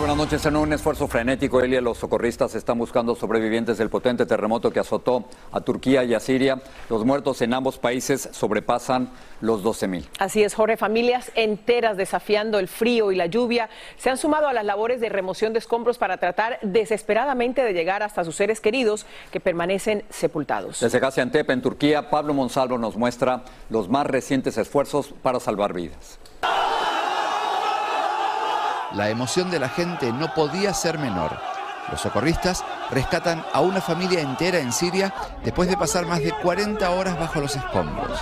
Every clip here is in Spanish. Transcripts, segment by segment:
Buenas noches. En un esfuerzo frenético, Elia, los socorristas están buscando sobrevivientes del potente terremoto que azotó a Turquía y a Siria. Los muertos en ambos países sobrepasan los 12.000. Así es, Jorge. Familias enteras desafiando el frío y la lluvia se han sumado a las labores de remoción de escombros para tratar desesperadamente de llegar hasta sus seres queridos que permanecen sepultados. Desde Gaziantep, en Turquía, Pablo Monsalvo nos muestra los más recientes esfuerzos para salvar vidas. La emoción de la gente no podía ser menor. Los socorristas rescatan a una familia entera en Siria después de pasar más de 40 horas bajo los escombros.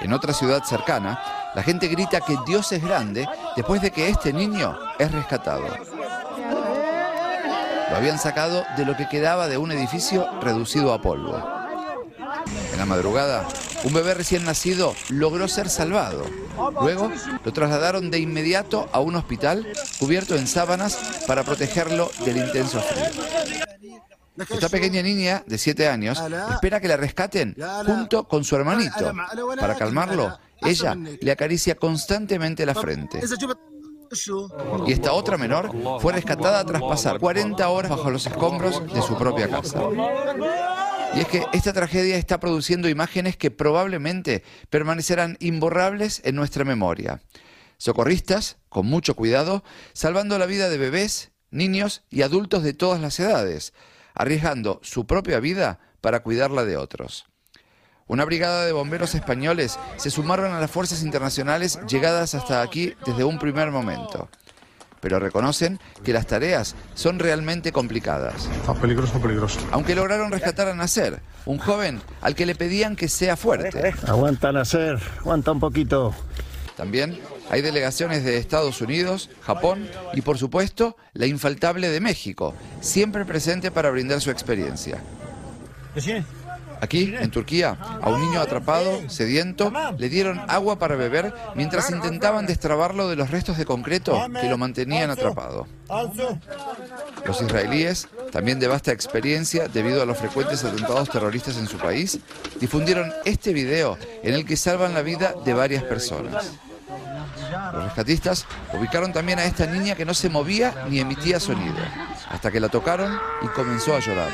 En otra ciudad cercana, la gente grita que Dios es grande después de que este niño es rescatado. Lo habían sacado de lo que quedaba de un edificio reducido a polvo. En la madrugada, un bebé recién nacido logró ser salvado. Luego lo trasladaron de inmediato a un hospital cubierto en sábanas para protegerlo del intenso frío. Esta pequeña niña de 7 años espera que la rescaten junto con su hermanito. Para calmarlo, ella le acaricia constantemente la frente. Y esta otra menor fue rescatada tras pasar 40 horas bajo los escombros de su propia casa. Y es que esta tragedia está produciendo imágenes que probablemente permanecerán imborrables en nuestra memoria. Socorristas, con mucho cuidado, salvando la vida de bebés, niños y adultos de todas las edades, arriesgando su propia vida para cuidarla de otros. Una brigada de bomberos españoles se sumaron a las fuerzas internacionales llegadas hasta aquí desde un primer momento pero reconocen que las tareas son realmente complicadas. Está peligroso, peligroso. Aunque lograron rescatar a Nacer, un joven al que le pedían que sea fuerte. Aguanta, Nacer, aguanta un poquito. También hay delegaciones de Estados Unidos, Japón y por supuesto la infaltable de México, siempre presente para brindar su experiencia. Aquí, en Turquía, a un niño atrapado, sediento, le dieron agua para beber mientras intentaban destrabarlo de los restos de concreto que lo mantenían atrapado. Los israelíes, también de vasta experiencia debido a los frecuentes atentados terroristas en su país, difundieron este video en el que salvan la vida de varias personas. Los rescatistas ubicaron también a esta niña que no se movía ni emitía sonido, hasta que la tocaron y comenzó a llorar.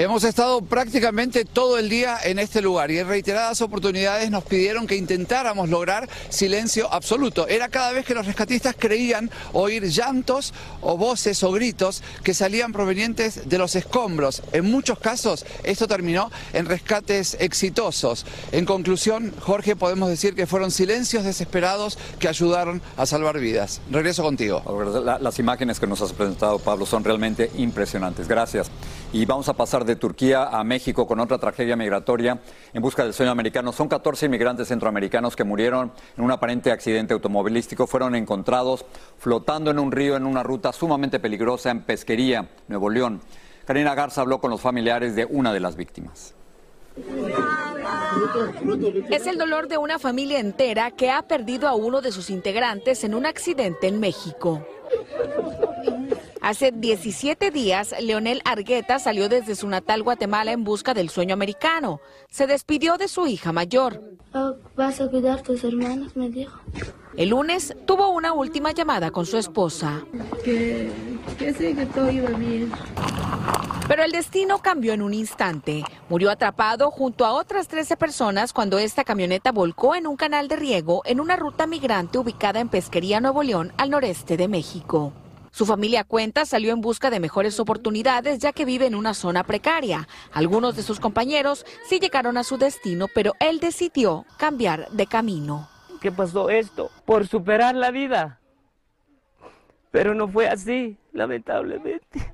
Hemos estado prácticamente todo el día en este lugar y en reiteradas oportunidades nos pidieron que intentáramos lograr silencio absoluto. Era cada vez que los rescatistas creían oír llantos o voces o gritos que salían provenientes de los escombros. En muchos casos esto terminó en rescates exitosos. En conclusión, Jorge, podemos decir que fueron silencios desesperados que ayudaron a salvar vidas. Regreso contigo. La- Las imágenes que nos has presentado, Pablo, son realmente impresionantes. Gracias. Y vamos a pasar de Turquía a México con otra tragedia migratoria en busca del sueño americano. Son 14 inmigrantes centroamericanos que murieron en un aparente accidente automovilístico. Fueron encontrados flotando en un río en una ruta sumamente peligrosa en Pesquería, Nuevo León. Karina Garza habló con los familiares de una de las víctimas. Es el dolor de una familia entera que ha perdido a uno de sus integrantes en un accidente en México. Hace 17 días, Leonel Argueta salió desde su natal Guatemala en busca del sueño americano. Se despidió de su hija mayor. Oh, ¿Vas a cuidar a tus hermanos? Me dijo. El lunes tuvo una última llamada con su esposa. Que, que sí, que todo iba bien. Pero el destino cambió en un instante. Murió atrapado junto a otras 13 personas cuando esta camioneta volcó en un canal de riego en una ruta migrante ubicada en Pesquería, Nuevo León, al noreste de México. Su familia cuenta salió en busca de mejores oportunidades ya que vive en una zona precaria. Algunos de sus compañeros sí llegaron a su destino, pero él decidió cambiar de camino. ¿Qué pasó esto? Por superar la vida. Pero no fue así, lamentablemente.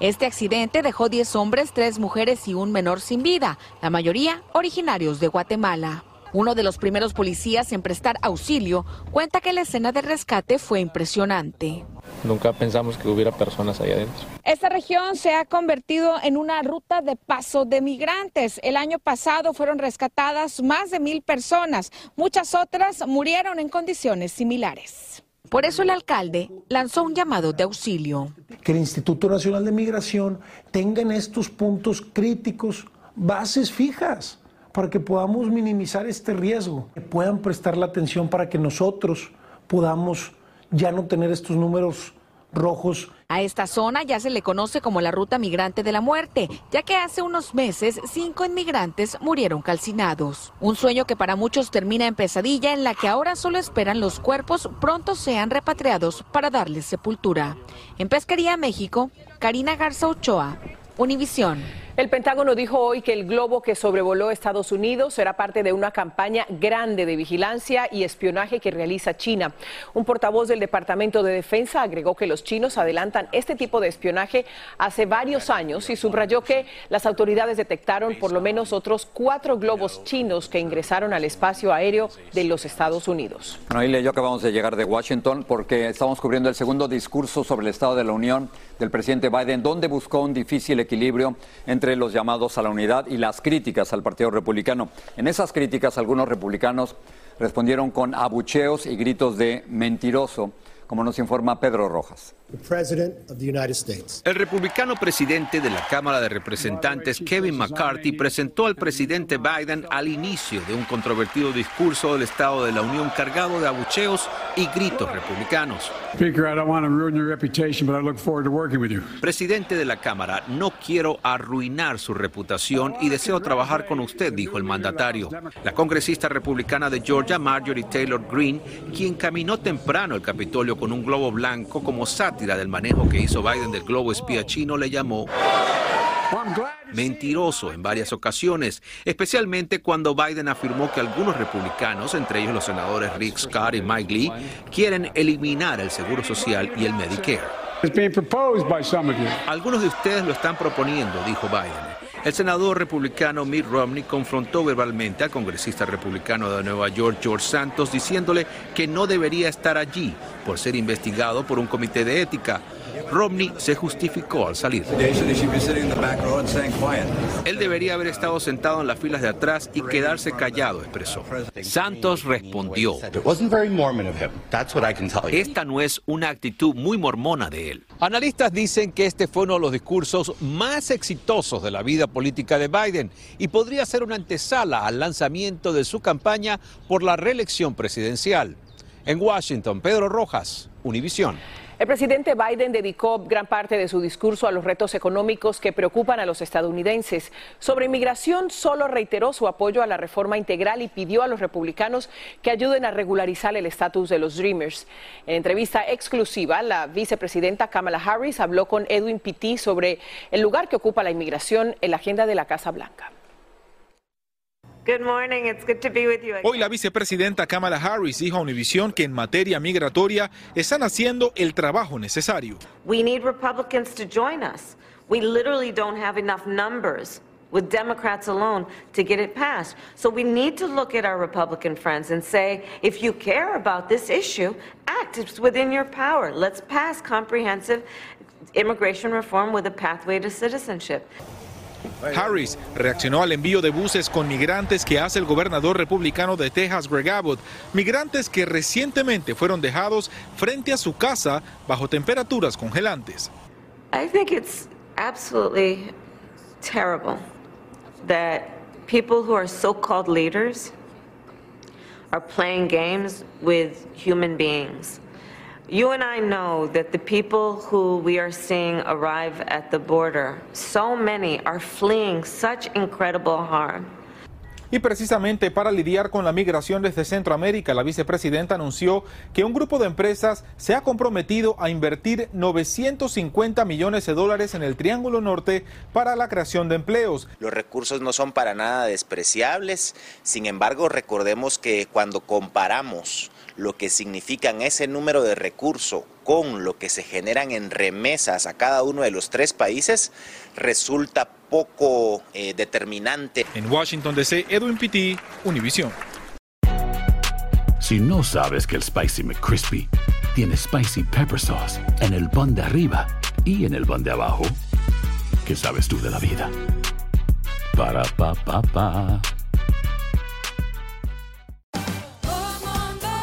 Este accidente dejó 10 hombres, 3 mujeres y un menor sin vida, la mayoría originarios de Guatemala. Uno de los primeros policías en prestar auxilio cuenta que la escena de rescate fue impresionante. Nunca pensamos que hubiera personas ahí adentro. Esta región se ha convertido en una ruta de paso de migrantes. El año pasado fueron rescatadas más de mil personas. Muchas otras murieron en condiciones similares. Por eso el alcalde lanzó un llamado de auxilio. Que el Instituto Nacional de Migración tenga en estos puntos críticos bases fijas para que podamos minimizar este riesgo, que puedan prestar la atención para que nosotros podamos ya no tener estos números rojos. A esta zona ya se le conoce como la ruta migrante de la muerte, ya que hace unos meses cinco inmigrantes murieron calcinados. Un sueño que para muchos termina en pesadilla en la que ahora solo esperan los cuerpos pronto sean repatriados para darles sepultura. En Pesquería, México, Karina Garza Ochoa, Univisión. El Pentágono dijo hoy que el globo que sobrevoló Estados Unidos será parte de una campaña grande de vigilancia y espionaje que realiza China. Un portavoz del Departamento de Defensa agregó que los chinos adelantan este tipo de espionaje hace varios años y subrayó que las autoridades detectaron por lo menos otros cuatro globos chinos que ingresaron al espacio aéreo de los Estados Unidos. Bueno, leyó que acabamos de llegar de Washington porque estamos cubriendo el segundo discurso sobre el Estado de la Unión del presidente Biden, donde buscó un difícil equilibrio entre los llamados a la unidad y las críticas al Partido Republicano. En esas críticas, algunos republicanos respondieron con abucheos y gritos de mentiroso, como nos informa Pedro Rojas. El republicano presidente de la Cámara de Representantes, Kevin McCarthy, presentó al presidente Biden al inicio de un controvertido discurso del Estado de la Unión cargado de abucheos y gritos republicanos. Presidente de la Cámara, no quiero arruinar su reputación y deseo trabajar con usted, dijo el mandatario. La congresista republicana de Georgia, Marjorie Taylor Greene, quien caminó temprano el Capitolio con un globo blanco como sátira del manejo que hizo Biden del globo espía chino, le llamó mentiroso en varias ocasiones, especialmente cuando Biden afirmó que algunos republicanos, entre ellos los senadores Rick Scott y Mike Lee, quieren eliminar el Seguro Social y el Medicare. Algunos de ustedes lo están proponiendo, dijo Biden. El senador republicano Mitt Romney confrontó verbalmente al congresista republicano de Nueva York, George Santos, diciéndole que no debería estar allí por ser investigado por un comité de ética. Romney se justificó al salir. Él debería haber estado sentado en las filas de atrás y quedarse callado, expresó. Santos respondió, esta no es una actitud muy mormona de él. Analistas dicen que este fue uno de los discursos más exitosos de la vida política de Biden y podría ser una antesala al lanzamiento de su campaña por la reelección presidencial. En Washington, Pedro Rojas, Univisión. El presidente Biden dedicó gran parte de su discurso a los retos económicos que preocupan a los estadounidenses. Sobre inmigración, solo reiteró su apoyo a la reforma integral y pidió a los republicanos que ayuden a regularizar el estatus de los Dreamers. En entrevista exclusiva, la vicepresidenta Kamala Harris habló con Edwin Pitti sobre el lugar que ocupa la inmigración en la agenda de la Casa Blanca. Hoy la vicepresidenta Kamala Harris dijo a Univision que en materia migratoria están haciendo el trabajo necesario. We need Republicans to join us. We literally don't have enough numbers with Democrats alone to get it passed. So we need to look at our Republican friends and say, if you care about this issue, act. It's within your power. Let's pass comprehensive immigration reform with a pathway to citizenship. Harris reaccionó al envío de buses con migrantes que hace el gobernador republicano de Texas, Greg Abbott, migrantes que recientemente fueron dejados frente a su casa bajo temperaturas congelantes. I think it's absolutely terrible that people who are so-called leaders are playing games with human beings. You and I know that the people who we are seeing arrive at the border, so many are fleeing such incredible harm. Y precisamente para lidiar con la migración desde Centroamérica, la vicepresidenta anunció que un grupo de empresas se ha comprometido a invertir 950 millones de dólares en el Triángulo Norte para la creación de empleos. Los recursos no son para nada despreciables, sin embargo recordemos que cuando comparamos lo que significan ese número de recursos con lo que se generan en remesas a cada uno de los tres países, resulta poco eh, determinante. En Washington DC, Edwin Pitti, Univision. Si no sabes que el Spicy McCrispy tiene Spicy Pepper Sauce en el pan de arriba y en el pan de abajo, ¿qué sabes tú de la vida? Para, pa, pa, pa.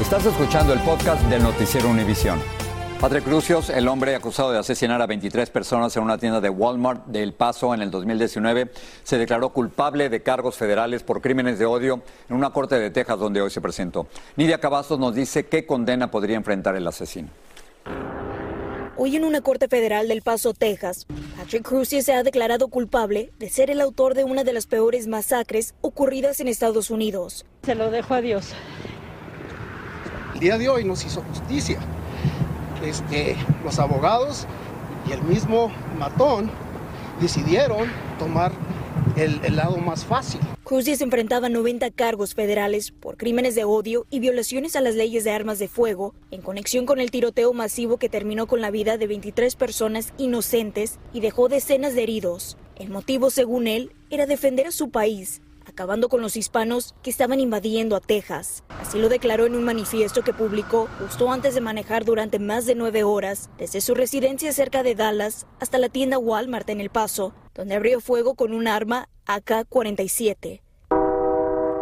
Estás escuchando el podcast del noticiero Univisión. Padre Crucios, el hombre acusado de asesinar a 23 personas en una tienda de Walmart de El Paso en el 2019, se declaró culpable de cargos federales por crímenes de odio en una corte de Texas donde hoy se presentó. Nidia Cavazos nos dice qué condena podría enfrentar el asesino. Hoy en una corte federal del Paso, Texas, Patrick Crucius se ha declarado culpable de ser el autor de una de las peores masacres ocurridas en Estados Unidos. Se lo dejo a Dios. El día de hoy nos hizo justicia. Este, los abogados y el mismo matón decidieron tomar el, el lado más fácil. Crucis enfrentaba 90 cargos federales por crímenes de odio y violaciones a las leyes de armas de fuego en conexión con el tiroteo masivo que terminó con la vida de 23 personas inocentes y dejó decenas de heridos. El motivo, según él, era defender a su país, acabando con los hispanos que estaban invadiendo a Texas. Así lo declaró en un manifiesto que publicó justo antes de manejar durante más de nueve horas desde su residencia cerca de Dallas hasta la tienda Walmart en El Paso, donde abrió fuego con un arma AK-47.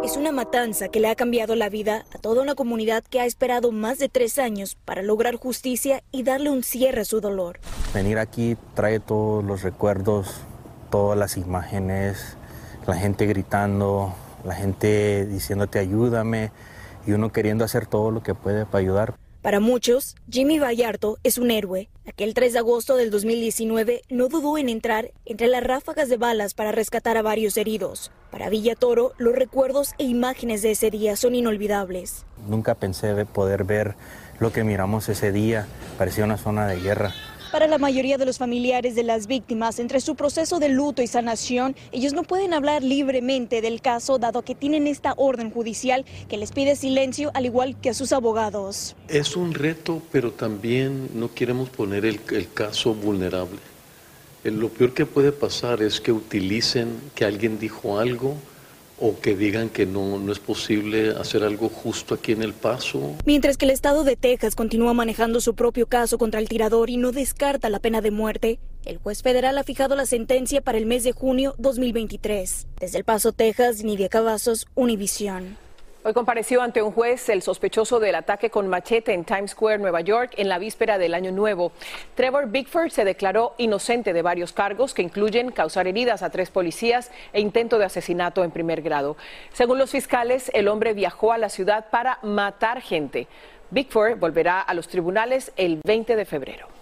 Es una matanza que le ha cambiado la vida a toda una comunidad que ha esperado más de tres años para lograr justicia y darle un cierre a su dolor. Venir aquí trae todos los recuerdos, todas las imágenes, la gente gritando, la gente diciéndote ayúdame y uno queriendo hacer todo lo que puede para ayudar. Para muchos, Jimmy Vallarto es un héroe. Aquel 3 de agosto del 2019 no dudó en entrar entre las ráfagas de balas para rescatar a varios heridos. Para Villa Toro, los recuerdos e imágenes de ese día son inolvidables. Nunca pensé de poder ver lo que miramos ese día. Parecía una zona de guerra. Para la mayoría de los familiares de las víctimas, entre su proceso de luto y sanación, ellos no pueden hablar libremente del caso dado que tienen esta orden judicial que les pide silencio al igual que a sus abogados. Es un reto, pero también no queremos poner el, el caso vulnerable. El- Lo peor que puede pasar es que utilicen que alguien dijo algo o que digan que no, no es posible hacer algo justo aquí en El Paso. Mientras que el estado de Texas continúa manejando su propio caso contra el tirador y no descarta la pena de muerte, el juez federal ha fijado la sentencia para el mes de junio 2023. Desde El Paso, Texas, Nidia Cavazos, Univisión. Hoy compareció ante un juez el sospechoso del ataque con machete en Times Square, Nueva York, en la víspera del Año Nuevo. Trevor Bickford se declaró inocente de varios cargos que incluyen causar heridas a tres policías e intento de asesinato en primer grado. Según los fiscales, el hombre viajó a la ciudad para matar gente. Bickford volverá a los tribunales el 20 de febrero.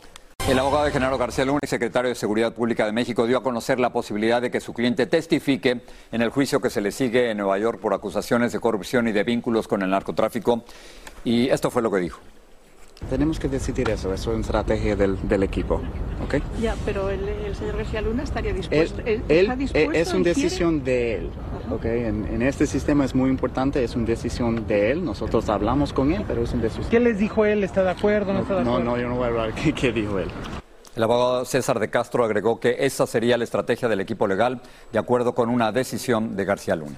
El abogado de Genaro García Luna secretario de Seguridad Pública de México dio a conocer la posibilidad de que su cliente testifique en el juicio que se le sigue en Nueva York por acusaciones de corrupción y de vínculos con el narcotráfico. Y esto fue lo que dijo. Tenemos que decidir eso, eso es una estrategia del, del equipo, ¿ok? Ya, pero el, el señor García Luna estaría dispuesto. ¿Él él- está dispuesto es una quiere? decisión de él, ¿ok? En, en este sistema es muy importante, es una decisión de él, nosotros hablamos con él, pero es una decisión. ¿Qué les dijo él? ¿Está de acuerdo? ¿No, está de No, acuerdo? no, yo no voy a hablar qué, qué dijo él. El abogado César de Castro agregó que esa sería la estrategia del equipo legal de acuerdo con una decisión de García Luna.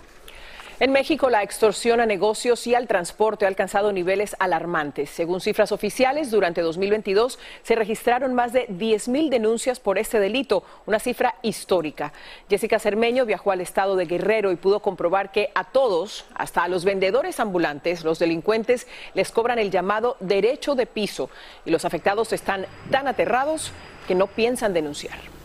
En México, la extorsión a negocios y al transporte ha alcanzado niveles alarmantes. Según cifras oficiales, durante 2022 se registraron más de 10.000 denuncias por este delito, una cifra histórica. Jessica Cermeño viajó al estado de Guerrero y pudo comprobar que a todos, hasta a los vendedores ambulantes, los delincuentes les cobran el llamado derecho de piso y los afectados están tan aterrados que no piensan denunciar.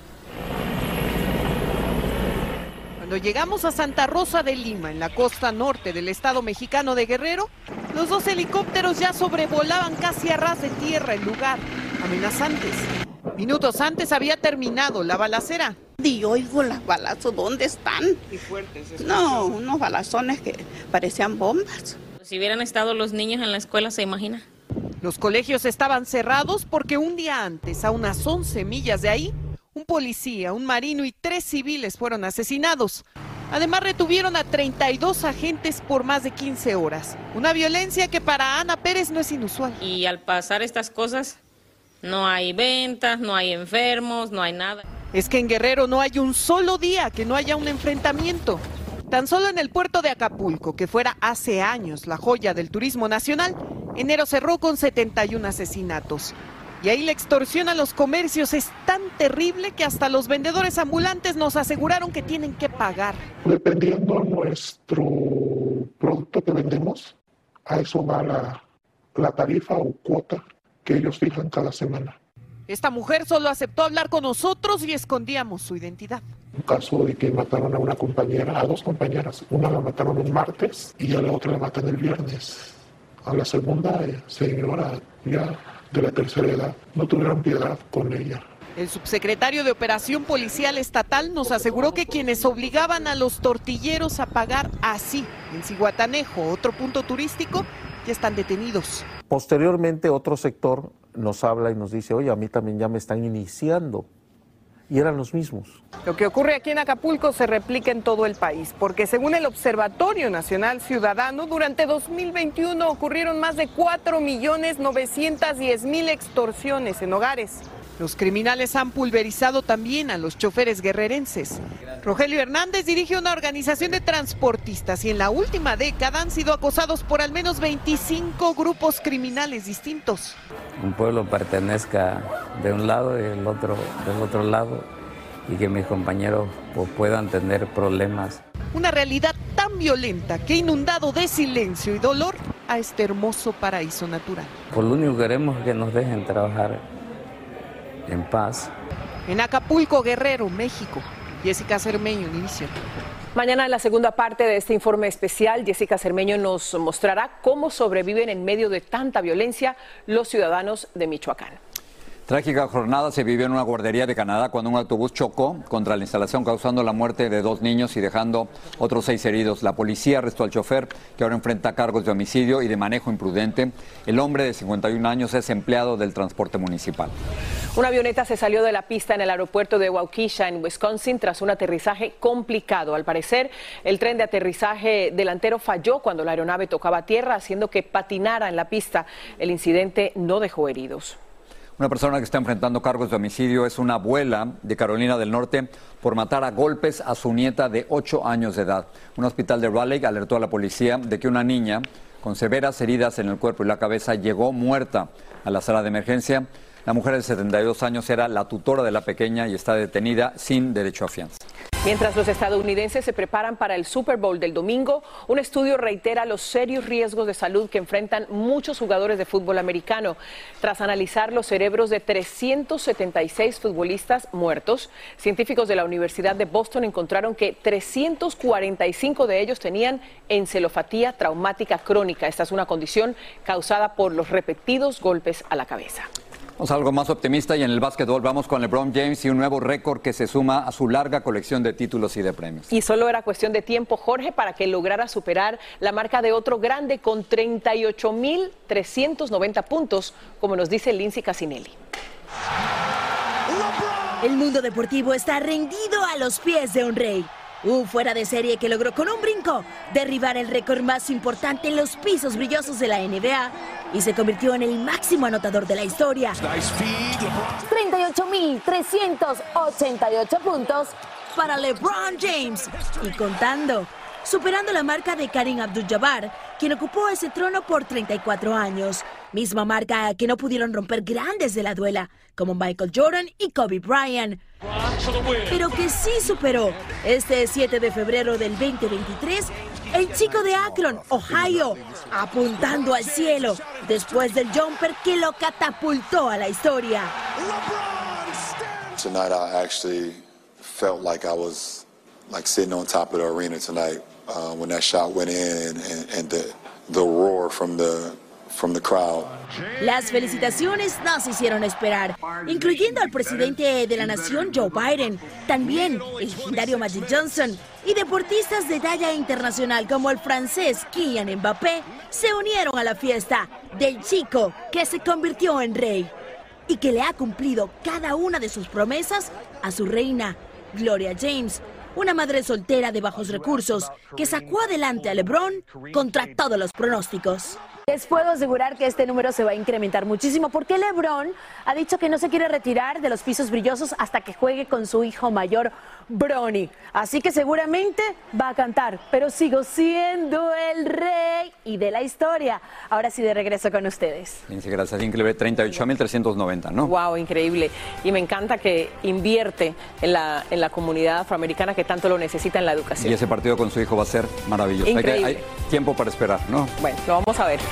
Cuando llegamos a Santa Rosa de Lima, en la costa norte del estado mexicano de Guerrero, los dos helicópteros ya sobrevolaban casi a ras de tierra el lugar, amenazantes. Minutos antes había terminado la balacera. Y oigo los balazos, ¿dónde están? Y fuertes. No, unos balazones que parecían bombas. Si hubieran estado los niños en la escuela, ¿se imagina? Los colegios estaban cerrados porque un día antes, a unas 11 millas de ahí, un policía, un marino y tres civiles fueron asesinados. Además, retuvieron a 32 agentes por más de 15 horas. Una violencia que para Ana Pérez no es inusual. Y al pasar estas cosas, no hay ventas, no hay enfermos, no hay nada. Es que en Guerrero no hay un solo día que no haya un enfrentamiento. Tan solo en el puerto de Acapulco, que fuera hace años la joya del turismo nacional, enero cerró con 71 asesinatos. Y ahí la extorsión a los comercios es tan terrible que hasta los vendedores ambulantes nos aseguraron que tienen que pagar. Dependiendo nuestro producto que vendemos, a eso va la, la tarifa o cuota que ellos fijan cada semana. Esta mujer solo aceptó hablar con nosotros y escondíamos su identidad. Un caso de que mataron a una compañera, a dos compañeras. Una la mataron un martes y a la otra la matan el viernes. A la segunda, eh, señora ya de la tercera edad, no tuvieron piedad con ella. El subsecretario de Operación Policial Estatal nos aseguró que quienes obligaban a los tortilleros a pagar así en Ciguatanejo, otro punto turístico, ya están detenidos. Posteriormente otro sector nos habla y nos dice, oye, a mí también ya me están iniciando. Y eran los mismos. Lo que ocurre aquí en Acapulco se replica en todo el país, porque según el Observatorio Nacional Ciudadano, durante 2021 ocurrieron más de 4.910.000 extorsiones en hogares. Los criminales han pulverizado también a los choferes guerrerenses. Rogelio Hernández dirige una organización de transportistas y en la última década han sido acosados por al menos 25 grupos criminales distintos. un pueblo pertenezca de un lado y el otro del otro lado y que mis compañeros pues, puedan tener problemas. Una realidad tan violenta que ha inundado de silencio y dolor a este hermoso paraíso natural. Por lo único que queremos es que nos dejen trabajar en paz. En Acapulco, Guerrero, México. Jessica Cermeño, Univision. Mañana en la segunda parte de este informe especial, Jessica Cermeño nos mostrará cómo sobreviven en medio de tanta violencia los ciudadanos de Michoacán. Trágica jornada se vivió en una guardería de Canadá cuando un autobús chocó contra la instalación causando la muerte de dos niños y dejando otros seis heridos. La policía arrestó al chofer que ahora enfrenta cargos de homicidio y de manejo imprudente. El hombre de 51 años es empleado del transporte municipal. Una avioneta se salió de la pista en el aeropuerto de Waukesha, en Wisconsin, tras un aterrizaje complicado. Al parecer, el tren de aterrizaje delantero falló cuando la aeronave tocaba tierra, haciendo que patinara en la pista. El incidente no dejó heridos. Una persona que está enfrentando cargos de homicidio es una abuela de Carolina del Norte por matar a golpes a su nieta de 8 años de edad. Un hospital de Raleigh alertó a la policía de que una niña con severas heridas en el cuerpo y la cabeza llegó muerta a la sala de emergencia. La mujer de 72 años era la tutora de la pequeña y está detenida sin derecho a fianza. Mientras los estadounidenses se preparan para el Super Bowl del domingo, un estudio reitera los serios riesgos de salud que enfrentan muchos jugadores de fútbol americano. Tras analizar los cerebros de 376 futbolistas muertos, científicos de la Universidad de Boston encontraron que 345 de ellos tenían encelofatía traumática crónica. Esta es una condición causada por los repetidos golpes a la cabeza. Vamos a algo más optimista y en el básquetbol vamos con LeBron James y un nuevo récord que se suma a su larga colección de títulos y de premios. Y solo era cuestión de tiempo, Jorge, para que lograra superar la marca de otro grande con 38.390 puntos, como nos dice Lindsay Casinelli. El mundo deportivo está rendido a los pies de un rey. Un fuera de serie que logró con un brinco derribar el récord más importante en los pisos brillosos de la NBA y se convirtió en el máximo anotador de la historia. 38.388 puntos para LeBron James y contando, superando la marca de Karim Abdul-Jabbar, quien ocupó ese trono por 34 años, misma marca que no pudieron romper grandes de la duela, como Michael Jordan y Kobe Bryant. Pero que sí superó este 7 de febrero del 2023 el chico de Akron, Ohio, apuntando al cielo después del jumper que lo catapultó a la historia. Tonight I actually felt like I was like sitting on top of the arena tonight uh, when that shot went in and, and the, the roar from the from the crowd. Las felicitaciones no se hicieron esperar, incluyendo al presidente de la nación, Joe Biden, también el legendario Magic Johnson y deportistas de talla internacional como el francés Kylian Mbappé se unieron a la fiesta del chico que se convirtió en rey y que le ha cumplido cada una de sus promesas a su reina, Gloria James, una madre soltera de bajos recursos que sacó adelante a LeBron contra todos los pronósticos. Les puedo asegurar que este número se va a incrementar muchísimo porque LeBron ha dicho que no se quiere retirar de los pisos brillosos hasta que juegue con su hijo mayor, Bronny. Así que seguramente va a cantar, pero sigo siendo el rey y de la historia. Ahora sí de regreso con ustedes. Gracias, increíble. 38.390, ¿no? Wow, increíble. Y me encanta que invierte en la, en la comunidad afroamericana que tanto lo necesita en la educación. Y ese partido con su hijo va a ser maravilloso. Hay, hay tiempo para esperar, ¿no? Bueno, lo vamos a ver.